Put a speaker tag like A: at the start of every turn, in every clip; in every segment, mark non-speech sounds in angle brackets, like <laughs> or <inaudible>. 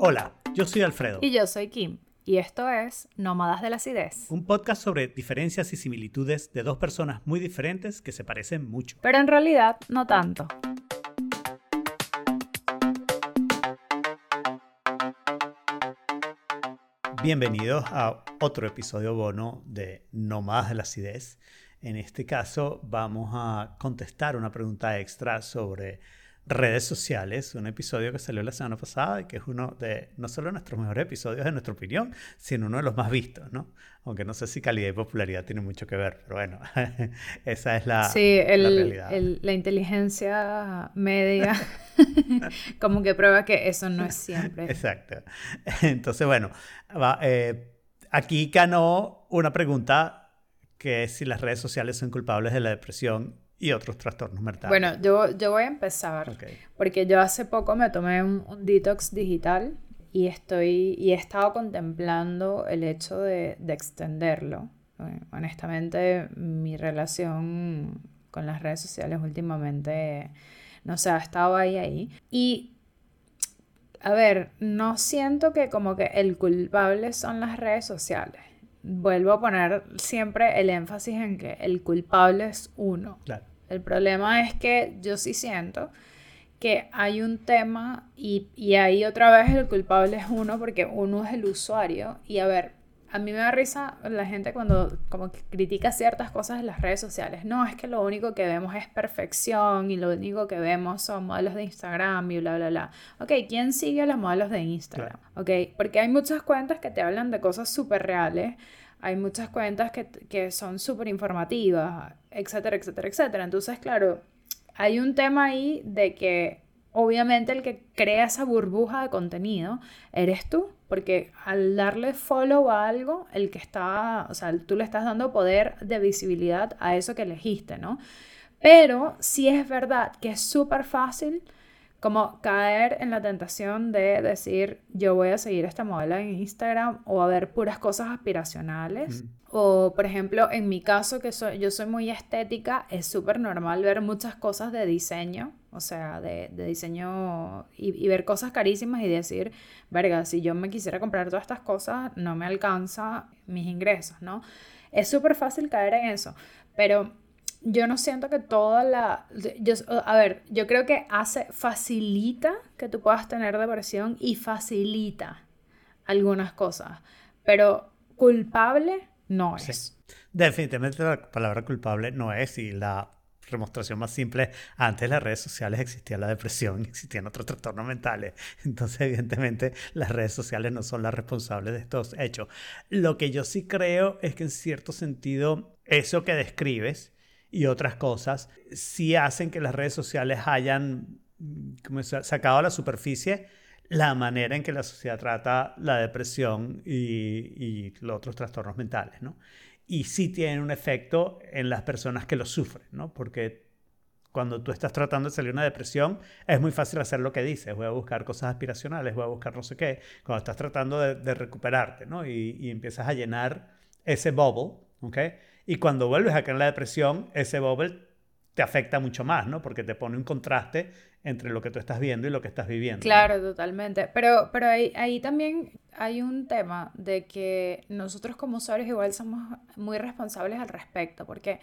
A: Hola, yo soy Alfredo.
B: Y yo soy Kim. Y esto es Nómadas de la Acidez.
A: Un podcast sobre diferencias y similitudes de dos personas muy diferentes que se parecen mucho.
B: Pero en realidad no tanto.
A: Bienvenidos a otro episodio bono de Nómadas de la Acidez. En este caso vamos a contestar una pregunta extra sobre redes sociales, un episodio que salió la semana pasada y que es uno de no solo nuestros mejores episodios de nuestra opinión, sino uno de los más vistos, ¿no? Aunque no sé si calidad y popularidad tienen mucho que ver, pero bueno, <laughs> esa es la,
B: sí, el,
A: la realidad.
B: El, la inteligencia media <laughs> como que prueba que eso no es siempre.
A: Exacto. <laughs> Entonces, bueno, va, eh, aquí ganó una pregunta que es si las redes sociales son culpables de la depresión y otros trastornos mentales.
B: Bueno, yo, yo voy a empezar porque yo hace poco me tomé un, detox digital y estoy y he estado contemplando el hecho de, de extenderlo. Eh, honestamente, mi relación con las redes sociales últimamente, no sé, ha estado ahí ahí. Y a ver, no siento que como que el culpable son las redes sociales vuelvo a poner siempre el énfasis en que el culpable es uno. El problema es que yo sí siento que hay un tema y, y, ahí otra vez el culpable es uno porque uno es el usuario. Y a ver, a mí me da risa la gente cuando como que critica ciertas cosas en las redes sociales. No, es que lo único que vemos es perfección y lo único que vemos son modelos de Instagram y bla, bla, bla. Ok, ¿quién sigue a los modelos de Instagram? Ok, porque hay muchas cuentas que te hablan de cosas súper reales. Hay muchas cuentas que, que son súper informativas, etcétera, etcétera, etcétera. Entonces, claro, hay un tema ahí de que obviamente el que crea esa burbuja de contenido eres tú, porque al darle follow a algo, el que está, o sea, tú le estás dando poder de visibilidad a eso que elegiste, ¿no? Pero sí es verdad que es súper fácil como caer en la tentación de decir yo voy a seguir esta modelo en Instagram o a ver puras cosas aspiracionales. O por ejemplo, en mi caso, que soy, yo soy muy estética, es súper normal ver muchas cosas de diseño, o sea, de, diseño y, ver cosas carísimas y decir, verga, si yo me quisiera comprar todas estas cosas, no me alcanza mis ingresos, ¿no? Es súper fácil caer en eso, pero yo no siento que toda la... Yo, a ver, yo creo que hace, facilita que tú puedas tener depresión y facilita algunas cosas, pero culpable no es.
A: Definitivamente la palabra culpable no es y la demostración más simple, antes de las redes sociales existía la depresión, existían otros trastornos mentales. <laughs> Entonces, evidentemente, las redes sociales no son las responsables de estos hechos. Lo que yo sí creo es que en cierto sentido, eso que describes, y otras cosas, sí hacen que las redes sociales hayan como sacado a la superficie la manera en que la sociedad trata la depresión y, los otros trastornos mentales, ¿no? Y sí tienen un efecto en las personas que lo sufren, ¿no? Porque cuando tú estás tratando de salir de una depresión, es muy fácil hacer lo que dices, voy a buscar cosas aspiracionales, voy a buscar no sé qué, cuando estás tratando de, recuperarte, ¿no? Y, y, empiezas a llenar ese bubble, ¿ok? Y cuando vuelves a caer en la depresión, ese bubble te afecta mucho más, ¿no? Porque te pone un contraste entre lo que tú estás viendo y lo que estás viviendo.
B: Claro, totalmente. Pero, pero ahí, ahí también hay un tema de que nosotros como usuarios igual somos muy responsables al respecto, porque,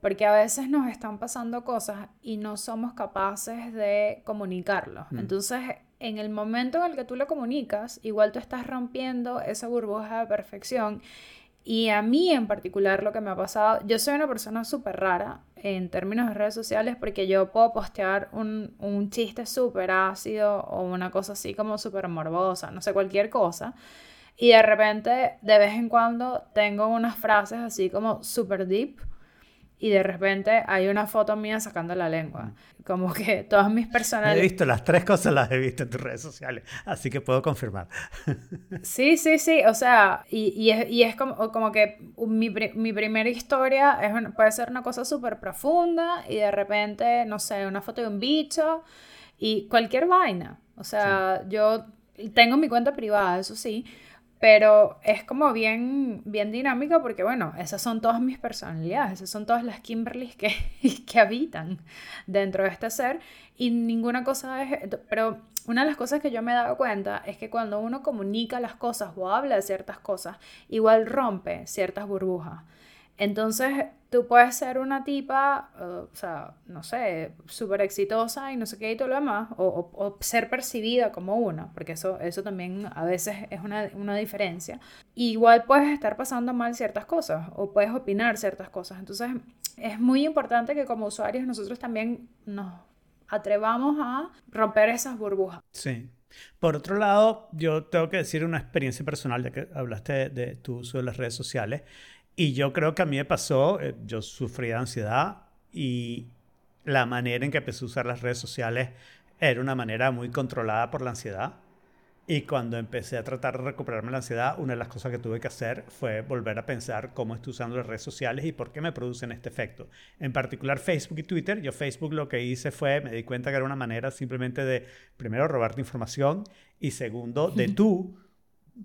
B: porque a veces nos están pasando cosas y no somos capaces de comunicarlo. Mm. Entonces, en el momento en el que tú lo comunicas, igual tú estás rompiendo esa burbuja de perfección y a mí en particular lo que me ha pasado, yo soy una persona súper rara en términos de redes sociales porque yo puedo postear un, un chiste súper ácido o una cosa así como súper morbosa, no sé, cualquier cosa. Y de repente, de vez en cuando, tengo unas frases así como súper deep y de repente hay una foto mía sacando la lengua. Como que <laughs> todas mis personas...
A: He visto las tres cosas, las he visto en tus redes sociales, así que puedo confirmar. <laughs>
B: Sí, sí, sí, o sea, y, y, es, y es, como, como que mi, mi, primera historia es puede ser una cosa súper profunda y de repente, no sé, una foto de un bicho y cualquier vaina. O sea, yo tengo mi cuenta privada, eso sí, pero es como bien, bien dinámico porque, bueno, esas son todas mis personalidades, esas son todas las Kimberlys que, <laughs> que habitan dentro de este ser y ninguna cosa es... Pero una de las cosas que yo me he dado cuenta es que cuando uno comunica las cosas o habla de ciertas cosas, igual rompe ciertas burbujas. Entonces, tú puedes ser una tipa, eh, o sea, no sé, súper exitosa y no sé qué y todo lo demás, o, ser percibida como una, porque eso, eso también a veces es una, una diferencia. igual puedes estar pasando mal ciertas cosas o puedes opinar ciertas cosas. Entonces, es muy importante que como usuarios nosotros también nos atrevamos a romper esas burbujas.
A: Sí. Por otro lado, yo tengo que decir una experiencia personal, ya que hablaste de, tu uso de las redes sociales, y yo creo que a mí me pasó, eh, yo sufrí de ansiedad y la manera en que empecé a usar las redes sociales era una manera muy controlada por la ansiedad. Y cuando empecé a tratar de recuperarme la ansiedad, una de las cosas que tuve que hacer fue volver a pensar cómo estoy usando las redes sociales y por qué me producen este efecto. En particular Facebook y Twitter. Yo Facebook lo que hice fue, me di cuenta que era una manera simplemente de, primero, robarte información y segundo, de tú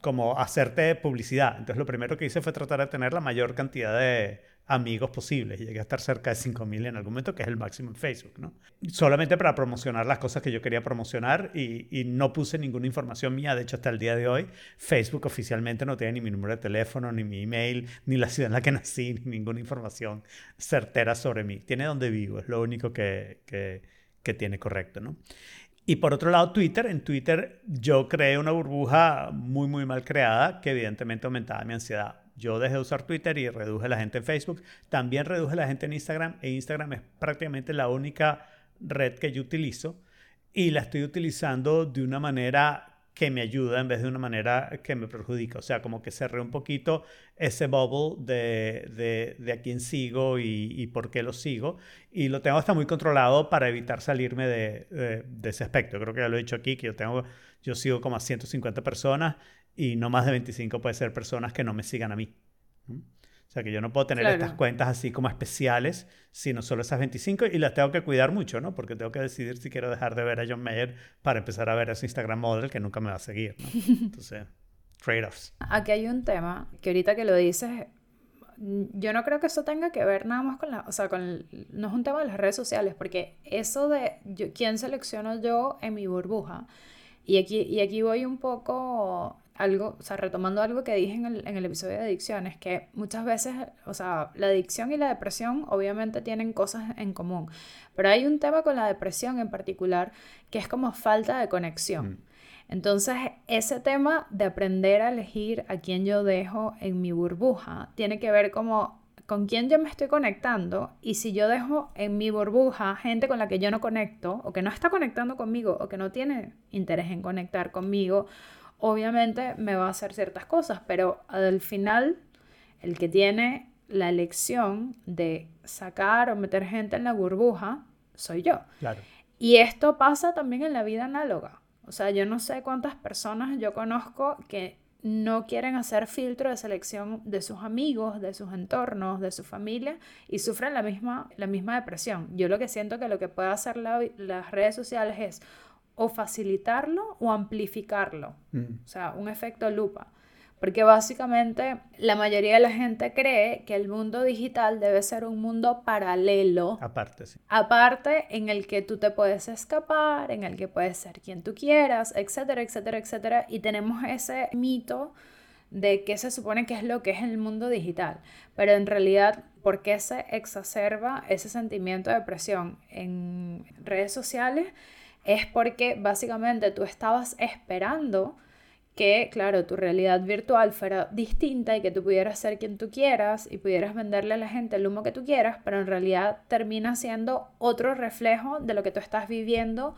A: como hacerte publicidad. Entonces lo primero que hice fue tratar de tener la mayor cantidad de amigos posibles. Llegué a estar cerca de 5.000 en algún momento, que es el máximo en Facebook, ¿no? Solamente para promocionar las cosas que yo quería promocionar y, y, no puse ninguna información mía. De hecho, hasta el día de hoy, Facebook oficialmente no tiene ni mi número de teléfono, ni mi email, ni la ciudad en la que <laughs> nací, ni ninguna información certera sobre mí. Tiene donde vivo, es lo único que, que, que tiene correcto, ¿no? Y por otro lado, Twitter. En Twitter yo creé una burbuja muy, muy mal creada que evidentemente aumentaba mi ansiedad. Yo dejé de usar Twitter y reduje la gente en Facebook. También reduje la gente en Instagram. E Instagram es prácticamente la única red que yo utilizo. Y la estoy utilizando de una manera que me ayuda en vez de una manera que me perjudica. O sea, como que cerré un poquito ese bubble de, de, de a quién sigo y, y, por qué lo sigo. Y lo tengo hasta muy controlado para evitar salirme de, de, ese aspecto. Creo que ya lo he dicho aquí, que yo, tengo, yo sigo como a 150 personas y no más de 25 puede ser personas que no me sigan a mí. O sea, que yo no puedo tener estas cuentas así como especiales, sino solo esas 25 y las tengo que cuidar mucho, ¿no? Porque tengo que decidir si quiero dejar de ver a John Mayer para empezar a ver a ese Instagram model que nunca me va a seguir, ¿no? <laughs> Entonces, trade-offs.
B: Aquí hay un tema que ahorita que lo dices, yo no creo que eso tenga que ver nada más con la, o sea, con, no es un tema de las redes sociales, porque eso de quién selecciono yo en mi burbuja, y aquí, y aquí voy un poco algo, o sea, retomando algo que dije en el, en el episodio de adicciones, que muchas veces, o sea, la adicción y la depresión obviamente tienen cosas en común, pero hay un tema con la depresión en particular que es como falta de conexión. Mm. Entonces, ese tema de aprender a elegir a quién yo dejo en mi burbuja tiene que ver como con quién yo me estoy conectando y si yo dejo en mi burbuja gente con la que yo no conecto o que no está conectando conmigo o que no tiene interés en conectar conmigo obviamente me va a hacer ciertas cosas, pero al final el que tiene la elección de sacar o meter gente en la burbuja soy yo.
A: Claro.
B: Y esto pasa también en la vida análoga. O sea, yo no sé cuántas personas yo conozco que no quieren hacer filtro de selección de sus amigos, de sus entornos, de su familia y sufren la misma, la misma depresión. Yo lo que siento que lo que puede hacer las redes sociales es o facilitarlo o amplificarlo. Mm. O sea, un efecto lupa. Porque básicamente la mayoría de la gente cree que el mundo digital debe ser un mundo paralelo.
A: Aparte, sí.
B: Aparte, en el que tú te puedes escapar, en el que puedes ser quien tú quieras, etcétera, etcétera, etcétera. Y tenemos ese mito de qué se supone que es lo que es el mundo digital. Pero en realidad, ¿por qué se exacerba ese sentimiento de presión en redes sociales? Es porque básicamente tú estabas esperando que, claro, tu realidad virtual fuera distinta y que tú pudieras ser quien tú quieras y pudieras venderle a la gente el humo que tú quieras, pero en realidad termina siendo otro reflejo de lo que tú estás viviendo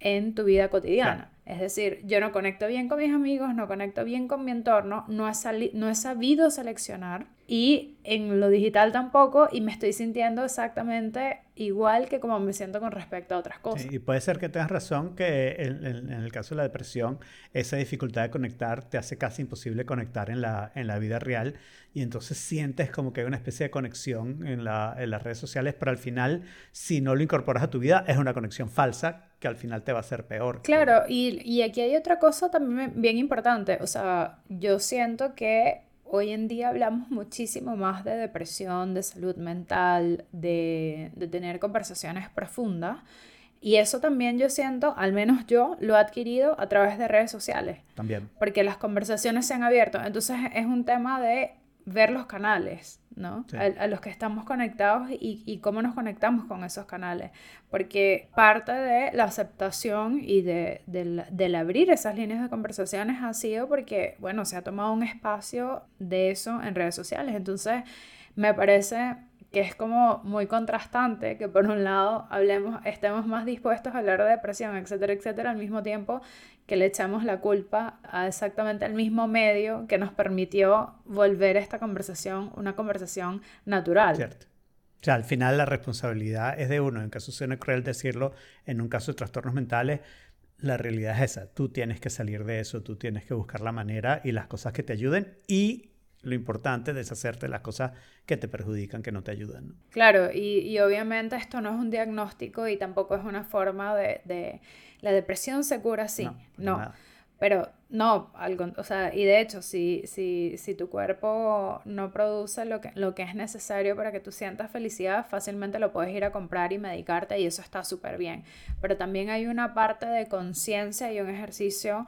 B: en tu vida cotidiana. Es decir, yo no conecto bien con mis amigos, no conecto bien con mi entorno, no he, no he sabido seleccionar y en lo digital tampoco y me estoy sintiendo exactamente igual que como me siento con respecto a otras cosas.
A: y puede ser que tengas razón que en, el caso de la depresión, esa dificultad de conectar te hace casi imposible conectar en la, en la vida real y entonces sientes como que hay una especie de conexión en, la, en las redes sociales, pero al final, si no lo incorporas a tu vida, es una conexión falsa que al final te va a hacer peor.
B: Claro, y, y aquí hay otra cosa también bien importante, o sea, yo siento que hoy en día hablamos muchísimo más de depresión, de salud mental, de, tener conversaciones profundas Y eso también yo siento, al menos yo, lo he adquirido a través de redes sociales.
A: También.
B: Porque las conversaciones se han abierto. Entonces es un tema de ver los canales, ¿no? A, los que estamos conectados y, cómo nos conectamos con esos canales. Porque parte de la aceptación y de, del, abrir esas líneas de conversaciones ha sido porque, bueno, se ha tomado un espacio de eso en redes sociales. Entonces, me parece que es como muy contrastante que por un lado hablemos, estemos más dispuestos a hablar de depresión, etcétera, etcétera, al mismo tiempo que le echamos la culpa a exactamente el mismo medio que nos permitió volver esta conversación una conversación natural.
A: Cierto. O sea, al final la responsabilidad es de uno. En caso suene cruel decirlo, en un caso de trastornos mentales, la realidad es esa. Tú tienes que salir de eso, tú tienes que buscar la manera y las cosas que te ayuden y lo importante es deshacerte de las cosas que te perjudican, que no te ayudan.
B: Claro, y, obviamente esto no es un diagnóstico y tampoco es una forma de... La depresión se cura así, no. Pero no, algo, o sea, y de hecho, si, si, si tu cuerpo no produce lo que, lo que es necesario para que tú sientas felicidad, fácilmente lo puedes ir a comprar y medicarte y eso está súper bien. Pero también hay una parte de conciencia y un ejercicio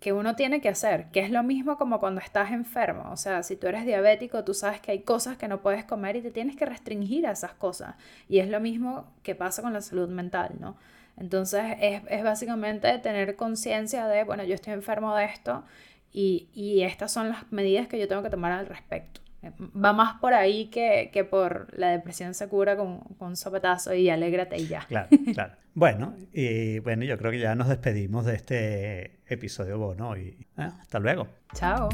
B: que uno tiene que hacer, que es lo mismo como cuando estás enfermo. O sea, si tú eres diabético, tú sabes que hay cosas que no puedes comer y te tienes que restringir a esas cosas. Y es lo mismo que pasa con la salud mental, ¿no? Entonces es, es básicamente tener conciencia de, bueno, yo estoy enfermo de esto y, y estas son las medidas que yo tengo que tomar al respecto. Va más por ahí que, que por la depresión se cura con, con, un sopetazo y alégrate y ya.
A: Claro, claro. <laughs> Bueno, y bueno, yo creo que ya nos despedimos de este episodio bono y ¿eh? hasta luego.
B: Chao.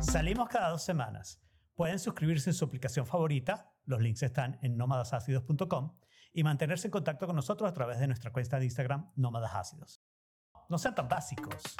A: Salimos cada dos semanas. Pueden suscribirse en su aplicación favorita, los links están en nómadasácidos.com y mantenerse en contacto con nosotros a través de nuestra cuenta de Instagram Nómadas Ácidos. No sean tan básicos.